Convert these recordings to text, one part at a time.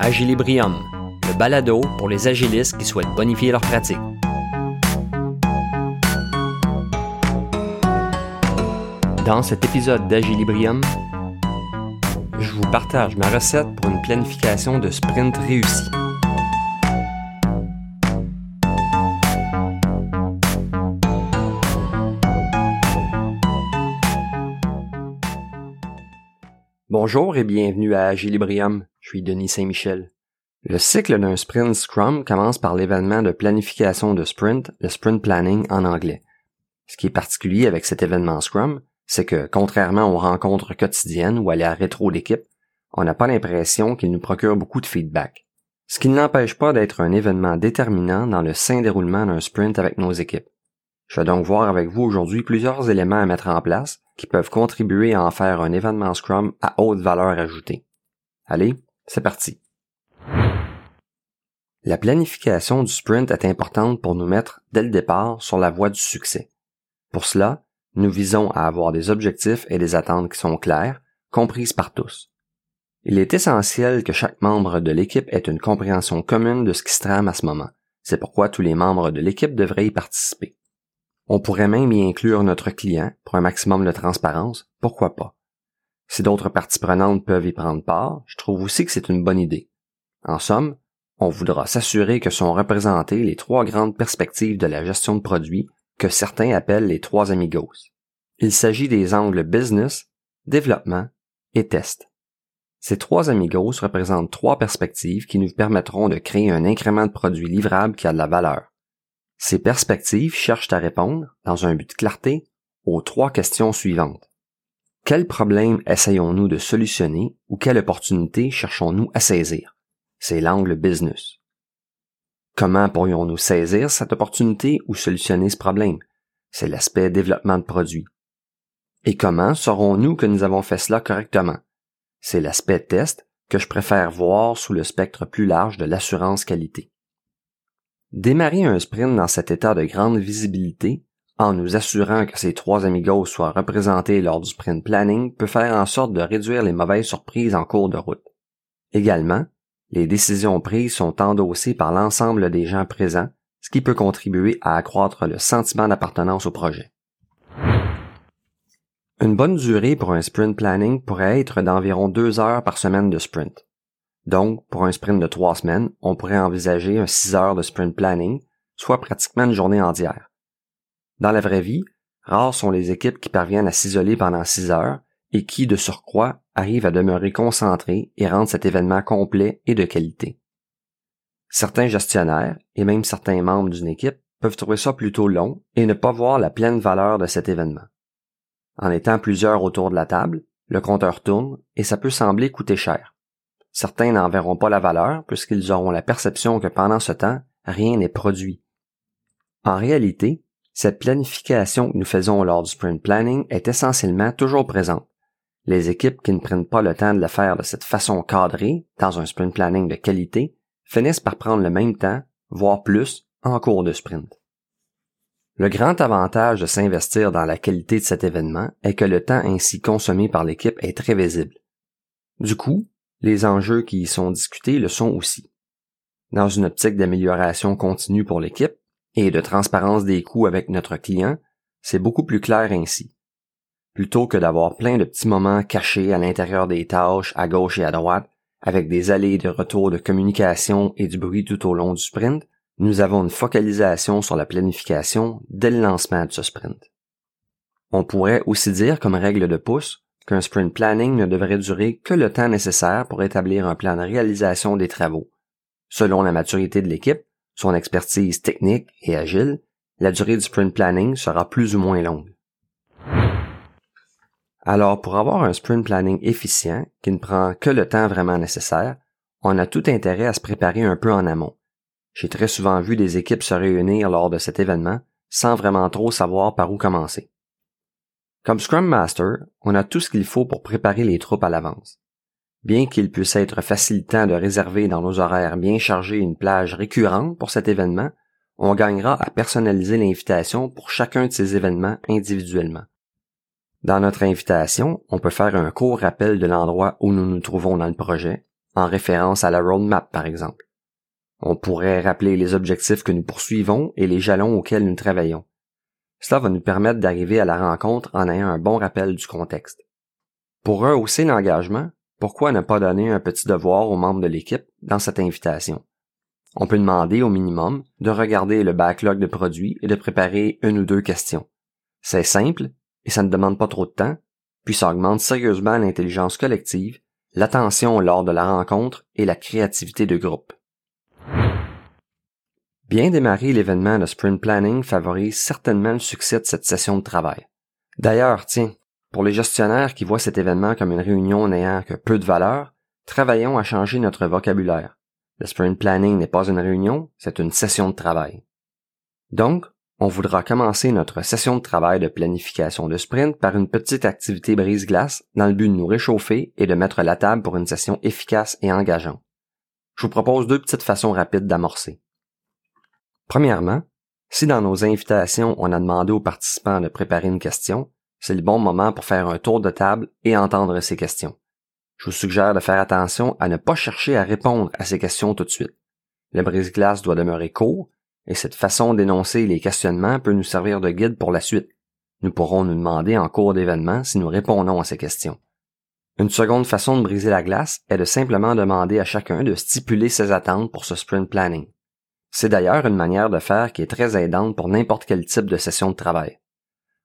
Agilibrium, le balado pour les agilistes qui souhaitent bonifier leur pratique. Dans cet épisode d'Agilibrium, je vous partage ma recette pour une planification de sprint réussie. Bonjour et bienvenue à Agilibrium. Je suis Denis Saint-Michel. Le cycle d'un sprint Scrum commence par l'événement de planification de sprint, le sprint planning en anglais. Ce qui est particulier avec cet événement Scrum, c'est que contrairement aux rencontres quotidiennes ou à la rétro d'équipe, on n'a pas l'impression qu'il nous procure beaucoup de feedback. Ce qui ne l'empêche pas d'être un événement déterminant dans le sain déroulement d'un sprint avec nos équipes. Je vais donc voir avec vous aujourd'hui plusieurs éléments à mettre en place qui peuvent contribuer à en faire un événement Scrum à haute valeur ajoutée. Allez, c'est parti. La planification du sprint est importante pour nous mettre dès le départ sur la voie du succès. Pour cela, nous visons à avoir des objectifs et des attentes qui sont claires, comprises par tous. Il est essentiel que chaque membre de l'équipe ait une compréhension commune de ce qui se trame à ce moment. C'est pourquoi tous les membres de l'équipe devraient y participer. On pourrait même y inclure notre client pour un maximum de transparence, pourquoi pas? Si d'autres parties prenantes peuvent y prendre part, je trouve aussi que c'est une bonne idée. En somme, on voudra s'assurer que sont représentées les trois grandes perspectives de la gestion de produits que certains appellent les trois amigos. Il s'agit des angles business, développement et test. Ces trois amigos représentent trois perspectives qui nous permettront de créer un incrément de produits livrables qui a de la valeur. Ces perspectives cherchent à répondre, dans un but de clarté, aux trois questions suivantes. Quel problème essayons-nous de solutionner ou quelle opportunité cherchons-nous à saisir? C'est l'angle business. Comment pourrions-nous saisir cette opportunité ou solutionner ce problème? C'est l'aspect développement de produits. Et comment saurons-nous que nous avons fait cela correctement? C'est l'aspect test que je préfère voir sous le spectre plus large de l'assurance qualité. Démarrer un sprint dans cet état de grande visibilité, en nous assurant que ces trois amigos soient représentés lors du sprint planning, peut faire en sorte de réduire les mauvaises surprises en cours de route. Également, les décisions prises sont endossées par l'ensemble des gens présents, ce qui peut contribuer à accroître le sentiment d'appartenance au projet. Une bonne durée pour un sprint planning pourrait être d'environ deux heures par semaine de sprint. Donc, pour un sprint de trois semaines, on pourrait envisager un six heures de sprint planning, soit pratiquement une journée entière. Dans la vraie vie, rares sont les équipes qui parviennent à s'isoler pendant six heures et qui, de surcroît, arrivent à demeurer concentrés et rendre cet événement complet et de qualité. Certains gestionnaires et même certains membres d'une équipe peuvent trouver ça plutôt long et ne pas voir la pleine valeur de cet événement. En étant plusieurs autour de la table, le compteur tourne et ça peut sembler coûter cher. Certains n'en verront pas la valeur puisqu'ils auront la perception que pendant ce temps, rien n'est produit. En réalité, cette planification que nous faisons lors du sprint planning est essentiellement toujours présente. Les équipes qui ne prennent pas le temps de le faire de cette façon cadrée, dans un sprint planning de qualité, finissent par prendre le même temps, voire plus, en cours de sprint. Le grand avantage de s'investir dans la qualité de cet événement est que le temps ainsi consommé par l'équipe est très visible. Du coup, les enjeux qui y sont discutés le sont aussi. Dans une optique d'amélioration continue pour l'équipe et de transparence des coûts avec notre client, c'est beaucoup plus clair ainsi. Plutôt que d'avoir plein de petits moments cachés à l'intérieur des tâches à gauche et à droite, avec des allées de retour de communication et du bruit tout au long du sprint, nous avons une focalisation sur la planification dès le lancement de ce sprint. On pourrait aussi dire comme règle de pouce qu'un sprint planning ne devrait durer que le temps nécessaire pour établir un plan de réalisation des travaux. Selon la maturité de l'équipe, son expertise technique et agile, la durée du sprint planning sera plus ou moins longue. Alors, pour avoir un sprint planning efficient, qui ne prend que le temps vraiment nécessaire, on a tout intérêt à se préparer un peu en amont. J'ai très souvent vu des équipes se réunir lors de cet événement sans vraiment trop savoir par où commencer. Comme Scrum Master, on a tout ce qu'il faut pour préparer les troupes à l'avance. Bien qu'il puisse être facilitant de réserver dans nos horaires bien chargés une plage récurrente pour cet événement, on gagnera à personnaliser l'invitation pour chacun de ces événements individuellement. Dans notre invitation, on peut faire un court rappel de l'endroit où nous nous trouvons dans le projet, en référence à la roadmap par exemple. On pourrait rappeler les objectifs que nous poursuivons et les jalons auxquels nous travaillons. Cela va nous permettre d'arriver à la rencontre en ayant un bon rappel du contexte. Pour rehausser l'engagement, pourquoi ne pas donner un petit devoir aux membres de l'équipe dans cette invitation? On peut demander au minimum de regarder le backlog de produits et de préparer une ou deux questions. C'est simple et ça ne demande pas trop de temps, puis ça augmente sérieusement l'intelligence collective, l'attention lors de la rencontre et la créativité de groupe. Bien démarrer l'événement de sprint planning favorise certainement le succès de cette session de travail. D'ailleurs, tiens, pour les gestionnaires qui voient cet événement comme une réunion n'ayant que peu de valeur, travaillons à changer notre vocabulaire. Le sprint planning n'est pas une réunion, c'est une session de travail. Donc, on voudra commencer notre session de travail de planification de sprint par une petite activité brise-glace dans le but de nous réchauffer et de mettre la table pour une session efficace et engageante. Je vous propose deux petites façons rapides d'amorcer. Premièrement, si dans nos invitations on a demandé aux participants de préparer une question, c'est le bon moment pour faire un tour de table et entendre ces questions. Je vous suggère de faire attention à ne pas chercher à répondre à ces questions tout de suite. Le brise-glace doit demeurer court, et cette façon d'énoncer les questionnements peut nous servir de guide pour la suite. Nous pourrons nous demander en cours d'événement si nous répondons à ces questions. Une seconde façon de briser la glace est de simplement demander à chacun de stipuler ses attentes pour ce sprint planning. C'est d'ailleurs une manière de faire qui est très aidante pour n'importe quel type de session de travail.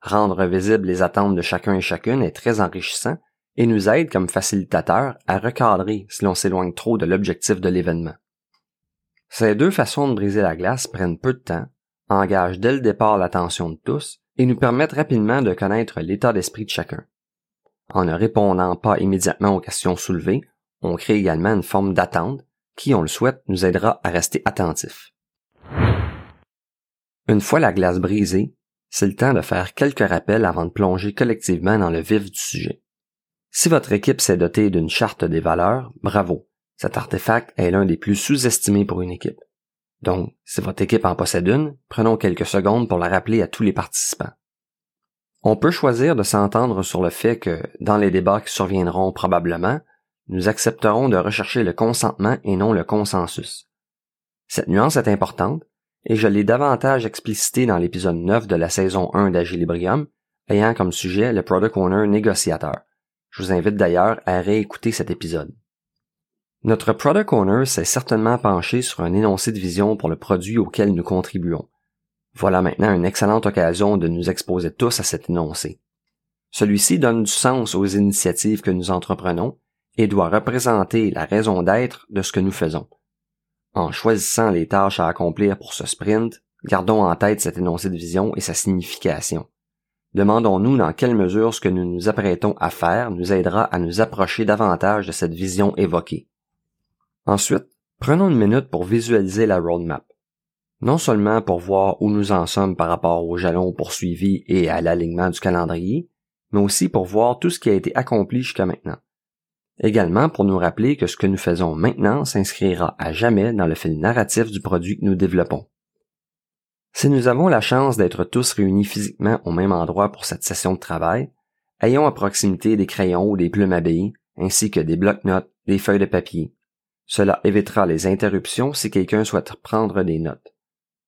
Rendre visibles les attentes de chacun et chacune est très enrichissant et nous aide comme facilitateur à recadrer si l'on s'éloigne trop de l'objectif de l'événement. Ces deux façons de briser la glace prennent peu de temps, engagent dès le départ l'attention de tous et nous permettent rapidement de connaître l'état d'esprit de chacun. En ne répondant pas immédiatement aux questions soulevées, on crée également une forme d'attente qui, on le souhaite, nous aidera à rester attentifs. Une fois la glace brisée, c'est le temps de faire quelques rappels avant de plonger collectivement dans le vif du sujet. Si votre équipe s'est dotée d'une charte des valeurs, bravo. Cet artefact est l'un des plus sous-estimés pour une équipe. Donc, si votre équipe en possède une, prenons quelques secondes pour la rappeler à tous les participants. On peut choisir de s'entendre sur le fait que, dans les débats qui surviendront probablement, nous accepterons de rechercher le consentement et non le consensus. Cette nuance est importante et je l'ai davantage explicité dans l'épisode 9 de la saison 1 d'Agilibrium, ayant comme sujet le Product Owner négociateur. Je vous invite d'ailleurs à réécouter cet épisode. Notre Product Owner s'est certainement penché sur un énoncé de vision pour le produit auquel nous contribuons. Voilà maintenant une excellente occasion de nous exposer tous à cet énoncé. Celui-ci donne du sens aux initiatives que nous entreprenons et doit représenter la raison d'être de ce que nous faisons. En choisissant les tâches à accomplir pour ce sprint, gardons en tête cet énoncé de vision et sa signification. Demandons-nous dans quelle mesure ce que nous nous apprêtons à faire nous aidera à nous approcher davantage de cette vision évoquée. Ensuite, prenons une minute pour visualiser la roadmap. Non seulement pour voir où nous en sommes par rapport aux jalons poursuivis et à l'alignement du calendrier, mais aussi pour voir tout ce qui a été accompli jusqu'à maintenant. Également pour nous rappeler que ce que nous faisons maintenant s'inscrira à jamais dans le fil narratif du produit que nous développons. Si nous avons la chance d'être tous réunis physiquement au même endroit pour cette session de travail, ayons à proximité des crayons ou des plumes à ainsi que des blocs-notes, des feuilles de papier. Cela évitera les interruptions si quelqu'un souhaite prendre des notes.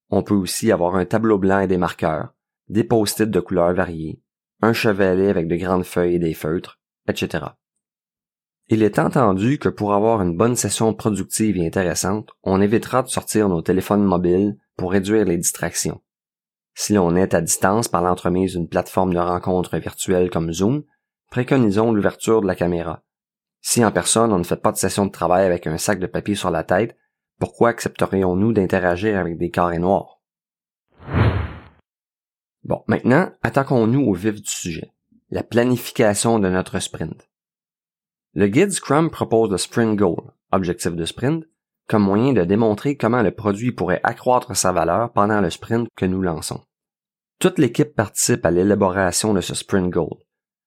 On peut aussi avoir un tableau blanc et des marqueurs, des post-it de couleurs variées, un chevalet avec de grandes feuilles et des feutres, etc. Il est entendu que pour avoir une bonne session productive et intéressante, on évitera de sortir nos téléphones mobiles pour réduire les distractions. Si l'on est à distance par l'entremise d'une plateforme de rencontre virtuelle comme Zoom, préconisons l'ouverture de la caméra. Si en personne on ne fait pas de session de travail avec un sac de papier sur la tête, pourquoi accepterions-nous d'interagir avec des carrés noirs? Bon, maintenant, attaquons-nous au vif du sujet, la planification de notre sprint. Le guide Scrum propose le Sprint Goal, objectif de sprint, comme moyen de démontrer comment le produit pourrait accroître sa valeur pendant le sprint que nous lançons. Toute l'équipe participe à l'élaboration de ce Sprint Goal.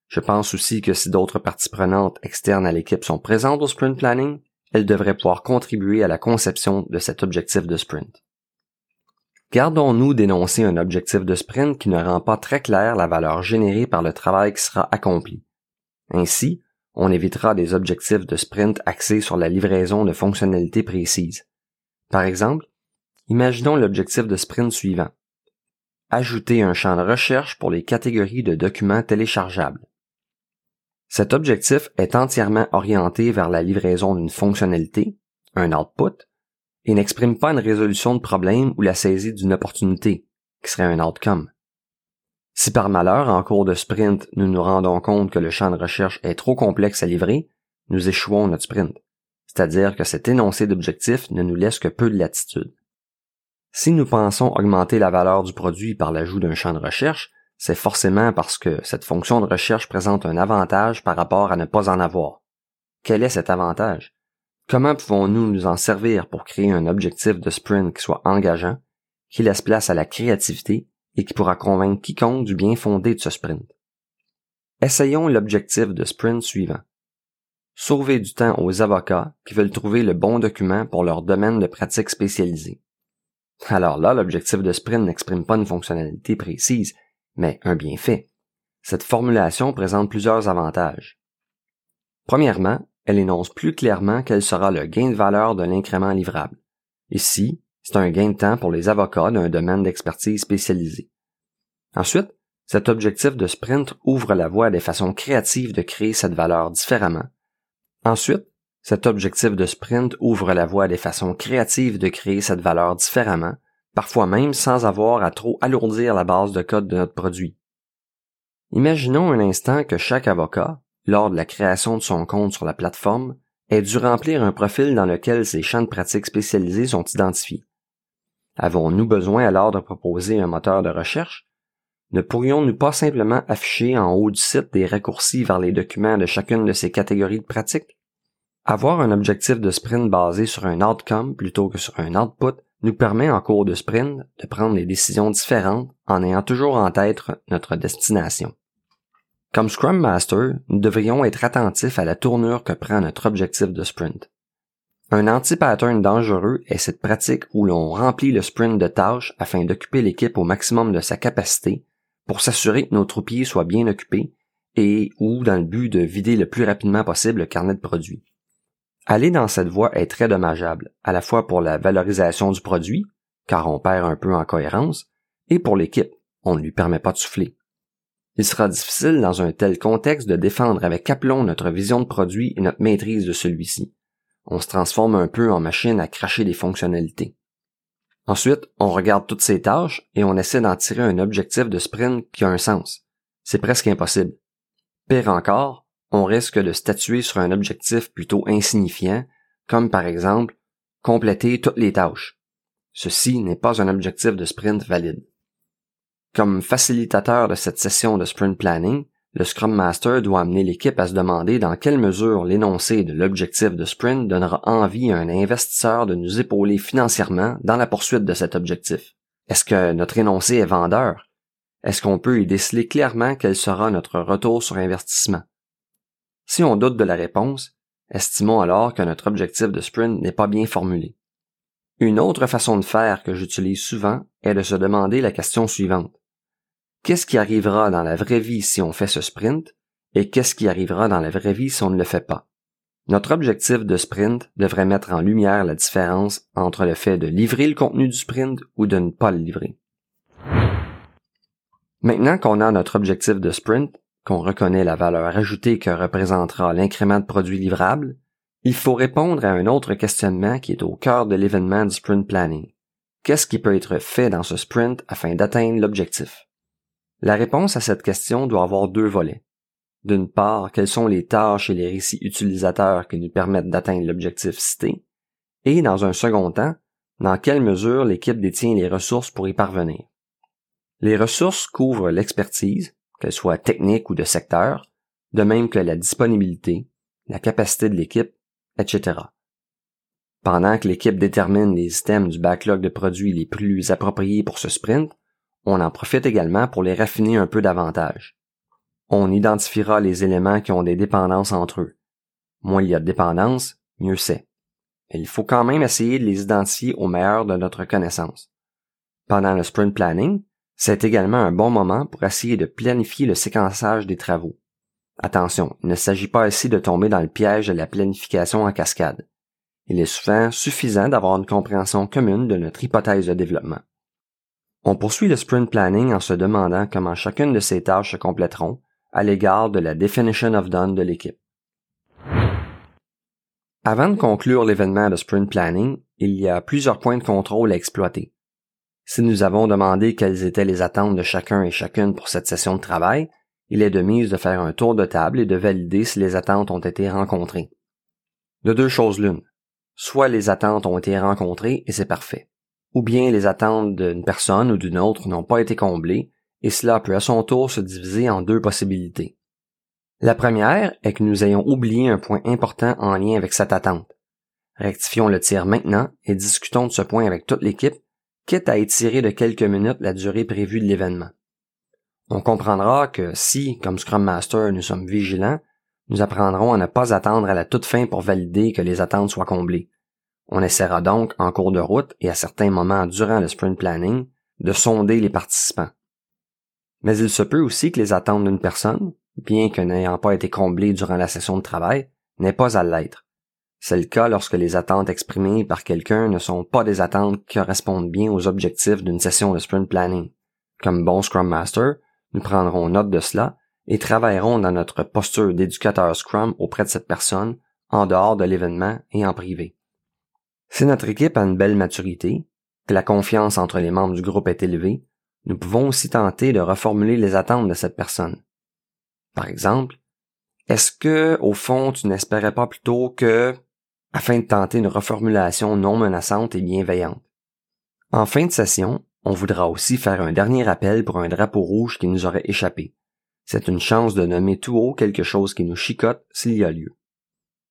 Je pense aussi que si d'autres parties prenantes externes à l'équipe sont présentes au sprint planning, elles devraient pouvoir contribuer à la conception de cet objectif de sprint. Gardons-nous d'énoncer un objectif de sprint qui ne rend pas très clair la valeur générée par le travail qui sera accompli. Ainsi, On évitera des objectifs de sprint axés sur la livraison de fonctionnalités précises. Par exemple, imaginons l'objectif de sprint suivant. Ajouter un champ de recherche pour les catégories de documents téléchargeables. Cet objectif est entièrement orienté vers la livraison d'une fonctionnalité, un output, et n'exprime pas une résolution de problème ou la saisie d'une opportunité, qui serait un outcome. Si par malheur, en cours de sprint, nous nous rendons compte que le champ de recherche est trop complexe à livrer, nous échouons notre sprint. C'est-à-dire que cet énoncé d'objectif ne nous laisse que peu de latitude. Si nous pensons augmenter la valeur du produit par l'ajout d'un champ de recherche, c'est forcément parce que cette fonction de recherche présente un avantage par rapport à ne pas en avoir. Quel est cet avantage? Comment pouvons-nous nous en servir pour créer un objectif de sprint qui soit engageant, qui laisse place à la créativité et qui pourra convaincre quiconque du bien fondé de ce sprint? Essayons l'objectif de sprint suivant. Sauver du temps aux avocats qui veulent trouver le bon document pour leur domaine de pratique spécialisé. Alors là, l'objectif de sprint n'exprime pas une fonctionnalité précise, mais un bienfait. Cette formulation présente plusieurs avantages. Premièrement, elle énonce plus clairement quel sera le gain de valeur de l'incrément livrable. Ici, c'est un gain de temps pour les avocats d'un domaine d'expertise spécialisé. Ensuite, cet objectif de sprint ouvre la voie à des façons créatives de créer cette valeur différemment. Ensuite, cet objectif de sprint ouvre la voie à des façons créatives de créer cette valeur différemment, parfois même sans avoir à trop alourdir la base de code de notre produit. Imaginons un instant que chaque avocat, lors de la création de son compte sur la plateforme, ait dû remplir un profil dans lequel ses champs de pratique spécialisés sont identifiés. Avons-nous besoin alors de proposer un moteur de recherche? Ne pourrions-nous pas simplement afficher en haut du site des raccourcis vers les documents de chacune de ces catégories de pratique? Avoir un objectif de sprint basé sur un outcome plutôt que sur un output nous permet en cours de sprint de prendre des décisions différentes en ayant toujours en tête notre destination. Comme Scrum Master, nous devrions être attentifs à la tournure que prend notre objectif de sprint. Un anti-pattern dangereux est cette pratique où l'on remplit le sprint de tâches afin d'occuper l'équipe au maximum de sa capacité pour s'assurer que nos troupiers soient bien occupés et ou dans le but de vider le plus rapidement possible le carnet de produits. Aller dans cette voie est très dommageable, à la fois pour la valorisation du produit, car on perd un peu en cohérence, et pour l'équipe, on ne lui permet pas de souffler. Il sera difficile dans un tel contexte de défendre avec aplomb notre vision de produit et notre maîtrise de celui-ci. On se transforme un peu en machine à cracher des fonctionnalités. Ensuite, on regarde toutes ces tâches et on essaie d'en tirer un objectif de sprint qui a un sens. C'est presque impossible. Pire encore, on risque de statuer sur un objectif plutôt insignifiant, comme par exemple compléter toutes les tâches. Ceci n'est pas un objectif de sprint valide. Comme facilitateur de cette session de sprint planning, le Scrum Master doit amener l'équipe à se demander dans quelle mesure l'énoncé de l'objectif de sprint donnera envie à un investisseur de nous épauler financièrement dans la poursuite de cet objectif. Est-ce que notre énoncé est vendeur? Est-ce qu'on peut y déceler clairement quel sera notre retour sur investissement? Si on doute de la réponse, estimons alors que notre objectif de sprint n'est pas bien formulé. Une autre façon de faire que j'utilise souvent est de se demander la question suivante. Qu'est-ce qui arrivera dans la vraie vie si on fait ce sprint et qu'est-ce qui arrivera dans la vraie vie si on ne le fait pas? Notre objectif de sprint devrait mettre en lumière la différence entre le fait de livrer le contenu du sprint ou de ne pas le livrer. Maintenant qu'on a notre objectif de sprint, qu'on reconnaît la valeur ajoutée que représentera l'incrément de produits livrables, il faut répondre à un autre questionnement qui est au cœur de l'événement du sprint planning. Qu'est-ce qui peut être fait dans ce sprint afin d'atteindre l'objectif? La réponse à cette question doit avoir deux volets. D'une part, quelles sont les tâches et les récits utilisateurs qui nous permettent d'atteindre l'objectif cité, et dans un second temps, dans quelle mesure l'équipe détient les ressources pour y parvenir? Les ressources couvrent l'expertise, qu'elle soit technique ou de secteur, de même que la disponibilité, la capacité de l'équipe, etc. Pendant que l'équipe détermine les items du backlog de produits les plus appropriés pour ce sprint, on en profite également pour les raffiner un peu davantage. On identifiera les éléments qui ont des dépendances entre eux. Moins il y a de dépendances, mieux c'est. Il faut quand même essayer de les identifier au meilleur de notre connaissance. Pendant le sprint planning, c'est également un bon moment pour essayer de planifier le séquençage des travaux. Attention, il ne s'agit pas ici de tomber dans le piège de la planification en cascade. Il est souvent suffisant d'avoir une compréhension commune de notre hypothèse de développement. On poursuit le sprint planning en se demandant comment chacune de ces tâches se compléteront à l'égard de la definition of done de l'équipe. Avant de conclure l'événement de sprint planning, il y a plusieurs points de contrôle à exploiter. Si nous avons demandé quelles étaient les attentes de chacun et chacune pour cette session de travail, il est de mise de faire un tour de table et de valider si les attentes ont été rencontrées. De deux choses l'une. Soit les attentes ont été rencontrées et c'est parfait. Ou bien les attentes d'une personne ou d'une autre n'ont pas été comblées et cela peut à son tour se diviser en deux possibilités. La première est que nous ayons oublié un point important en lien avec cette attente. Rectifions le tir maintenant et discutons de ce point avec toute l'équipe, quitte à étirer de quelques minutes la durée prévue de l'événement. On comprendra que si, comme Scrum Master, nous sommes vigilants, nous apprendrons à ne pas attendre à la toute fin pour valider que les attentes soient comblées. On essaiera donc, en cours de route et à certains moments durant le sprint planning, de sonder les participants. Mais il se peut aussi que les attentes d'une personne, bien que n'ayant pas été comblées durant la session de travail, n'aient pas à l'être. C'est le cas lorsque les attentes exprimées par quelqu'un ne sont pas des attentes qui correspondent bien aux objectifs d'une session de sprint planning. Comme bon Scrum Master, nous prendrons note de cela et travaillerons dans notre posture d'éducateur Scrum auprès de cette personne, en dehors de l'événement et en privé. Si notre équipe a une belle maturité, que la confiance entre les membres du groupe est élevée, nous pouvons aussi tenter de reformuler les attentes de cette personne. Par exemple, est-ce que, au fond, tu n'espérais pas plutôt que, afin de tenter une reformulation non menaçante et bienveillante? En fin de session, on voudra aussi faire un dernier rappel pour un drapeau rouge qui nous aurait échappé. C'est une chance de nommer tout haut quelque chose qui nous chicote s'il y a lieu.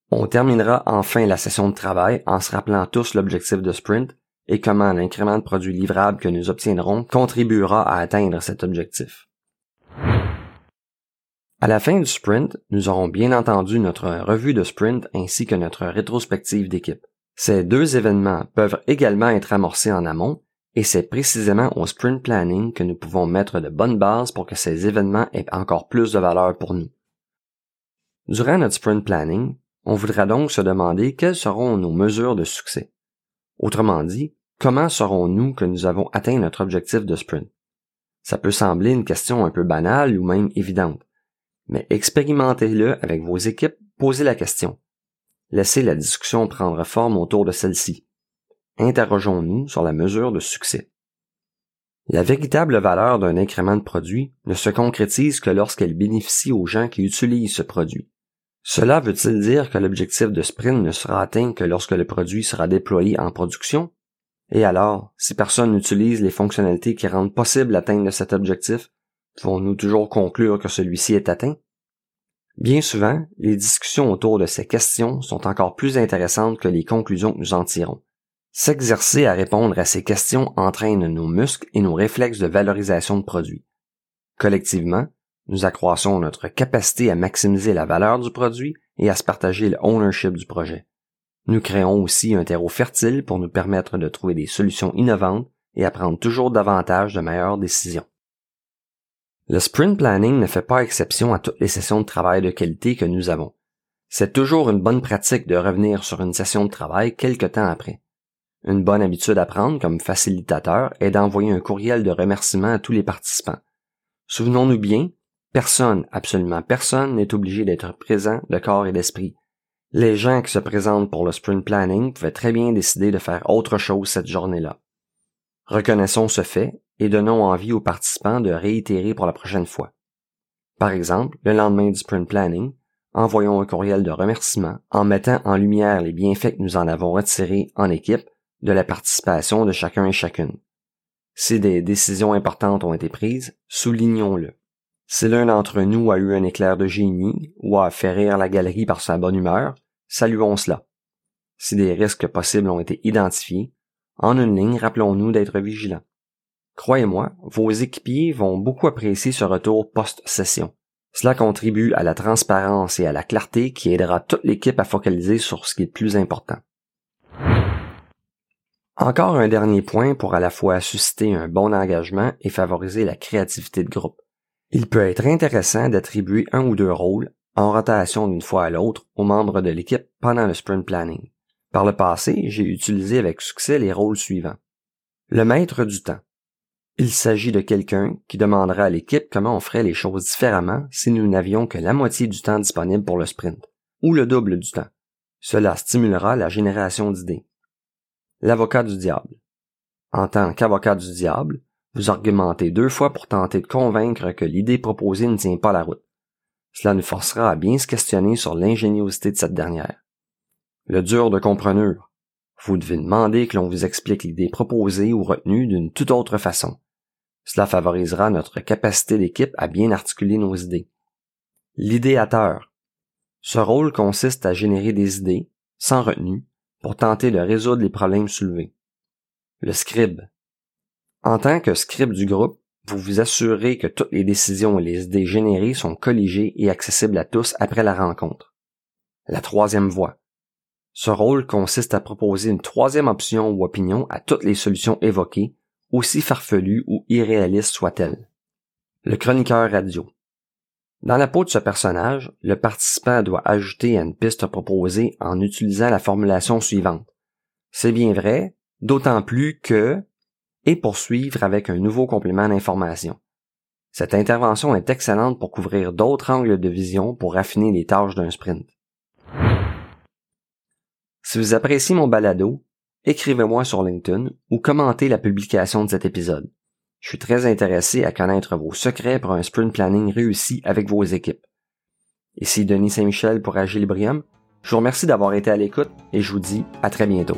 On terminera enfin la session de travail en se rappelant tous l'objectif de sprint et comment l'incrément de produits livrables que nous obtiendrons contribuera à atteindre cet objectif. À la fin du sprint, nous aurons bien entendu notre revue de sprint ainsi que notre rétrospective d'équipe. Ces deux événements peuvent également être amorcés en amont et c'est précisément au sprint planning que nous pouvons mettre de bonnes bases pour que ces événements aient encore plus de valeur pour nous. Durant notre sprint planning, on voudra donc se demander quelles seront nos mesures de succès. Autrement dit, comment saurons-nous que nous avons atteint notre objectif de sprint? Ça peut sembler une question un peu banale ou même évidente, mais expérimentez-le avec vos équipes, posez la question. Laissez la discussion prendre forme autour de celle-ci interrogeons-nous sur la mesure de succès. La véritable valeur d'un incrément de produit ne se concrétise que lorsqu'elle bénéficie aux gens qui utilisent ce produit. Cela veut-il dire que l'objectif de sprint ne sera atteint que lorsque le produit sera déployé en production? Et alors, si personne n'utilise les fonctionnalités qui rendent possible l'atteinte de cet objectif, pouvons-nous toujours conclure que celui-ci est atteint? Bien souvent, les discussions autour de ces questions sont encore plus intéressantes que les conclusions que nous en tirons. S'exercer à répondre à ces questions entraîne nos muscles et nos réflexes de valorisation de produits. Collectivement, nous accroissons notre capacité à maximiser la valeur du produit et à se partager le ownership du projet. Nous créons aussi un terreau fertile pour nous permettre de trouver des solutions innovantes et à prendre toujours davantage de meilleures décisions. Le sprint planning ne fait pas exception à toutes les sessions de travail de qualité que nous avons. C'est toujours une bonne pratique de revenir sur une session de travail quelque temps après. Une bonne habitude à prendre comme facilitateur est d'envoyer un courriel de remerciement à tous les participants. Souvenons-nous bien, personne, absolument personne n'est obligé d'être présent de corps et d'esprit. Les gens qui se présentent pour le sprint planning pouvaient très bien décider de faire autre chose cette journée-là. Reconnaissons ce fait et donnons envie aux participants de réitérer pour la prochaine fois. Par exemple, le lendemain du sprint planning, envoyons un courriel de remerciement en mettant en lumière les bienfaits que nous en avons retirés en équipe de la participation de chacun et chacune. Si des décisions importantes ont été prises, soulignons-le. Si l'un d'entre nous a eu un éclair de génie ou a fait rire la galerie par sa bonne humeur, saluons cela. Si des risques possibles ont été identifiés, en une ligne, rappelons-nous d'être vigilants. Croyez-moi, vos équipiers vont beaucoup apprécier ce retour post-session. Cela contribue à la transparence et à la clarté qui aidera toute l'équipe à focaliser sur ce qui est le plus important. Encore un dernier point pour à la fois susciter un bon engagement et favoriser la créativité de groupe. Il peut être intéressant d'attribuer un ou deux rôles en rotation d'une fois à l'autre aux membres de l'équipe pendant le sprint planning. Par le passé, j'ai utilisé avec succès les rôles suivants. Le maître du temps. Il s'agit de quelqu'un qui demandera à l'équipe comment on ferait les choses différemment si nous n'avions que la moitié du temps disponible pour le sprint, ou le double du temps. Cela stimulera la génération d'idées. L'avocat du diable. En tant qu'avocat du diable, vous argumentez deux fois pour tenter de convaincre que l'idée proposée ne tient pas la route. Cela nous forcera à bien se questionner sur l'ingéniosité de cette dernière. Le dur de compreneur. Vous devez demander que l'on vous explique l'idée proposée ou retenue d'une toute autre façon. Cela favorisera notre capacité d'équipe à bien articuler nos idées. L'idéateur. Ce rôle consiste à générer des idées, sans retenue, pour tenter de résoudre les problèmes soulevés. Le scribe. En tant que scribe du groupe, vous vous assurez que toutes les décisions et les idées générées sont colligées et accessibles à tous après la rencontre. La troisième voie. Ce rôle consiste à proposer une troisième option ou opinion à toutes les solutions évoquées, aussi farfelues ou irréalistes soient-elles. Le chroniqueur radio. Dans la peau de ce personnage, le participant doit ajouter à une piste proposée en utilisant la formulation suivante. C'est bien vrai, d'autant plus que et poursuivre avec un nouveau complément d'information. Cette intervention est excellente pour couvrir d'autres angles de vision pour raffiner les tâches d'un sprint. Si vous appréciez mon balado, écrivez-moi sur LinkedIn ou commentez la publication de cet épisode. Je suis très intéressé à connaître vos secrets pour un sprint planning réussi avec vos équipes. Ici Denis Saint-Michel pour Agile Librium. Je vous remercie d'avoir été à l'écoute et je vous dis à très bientôt.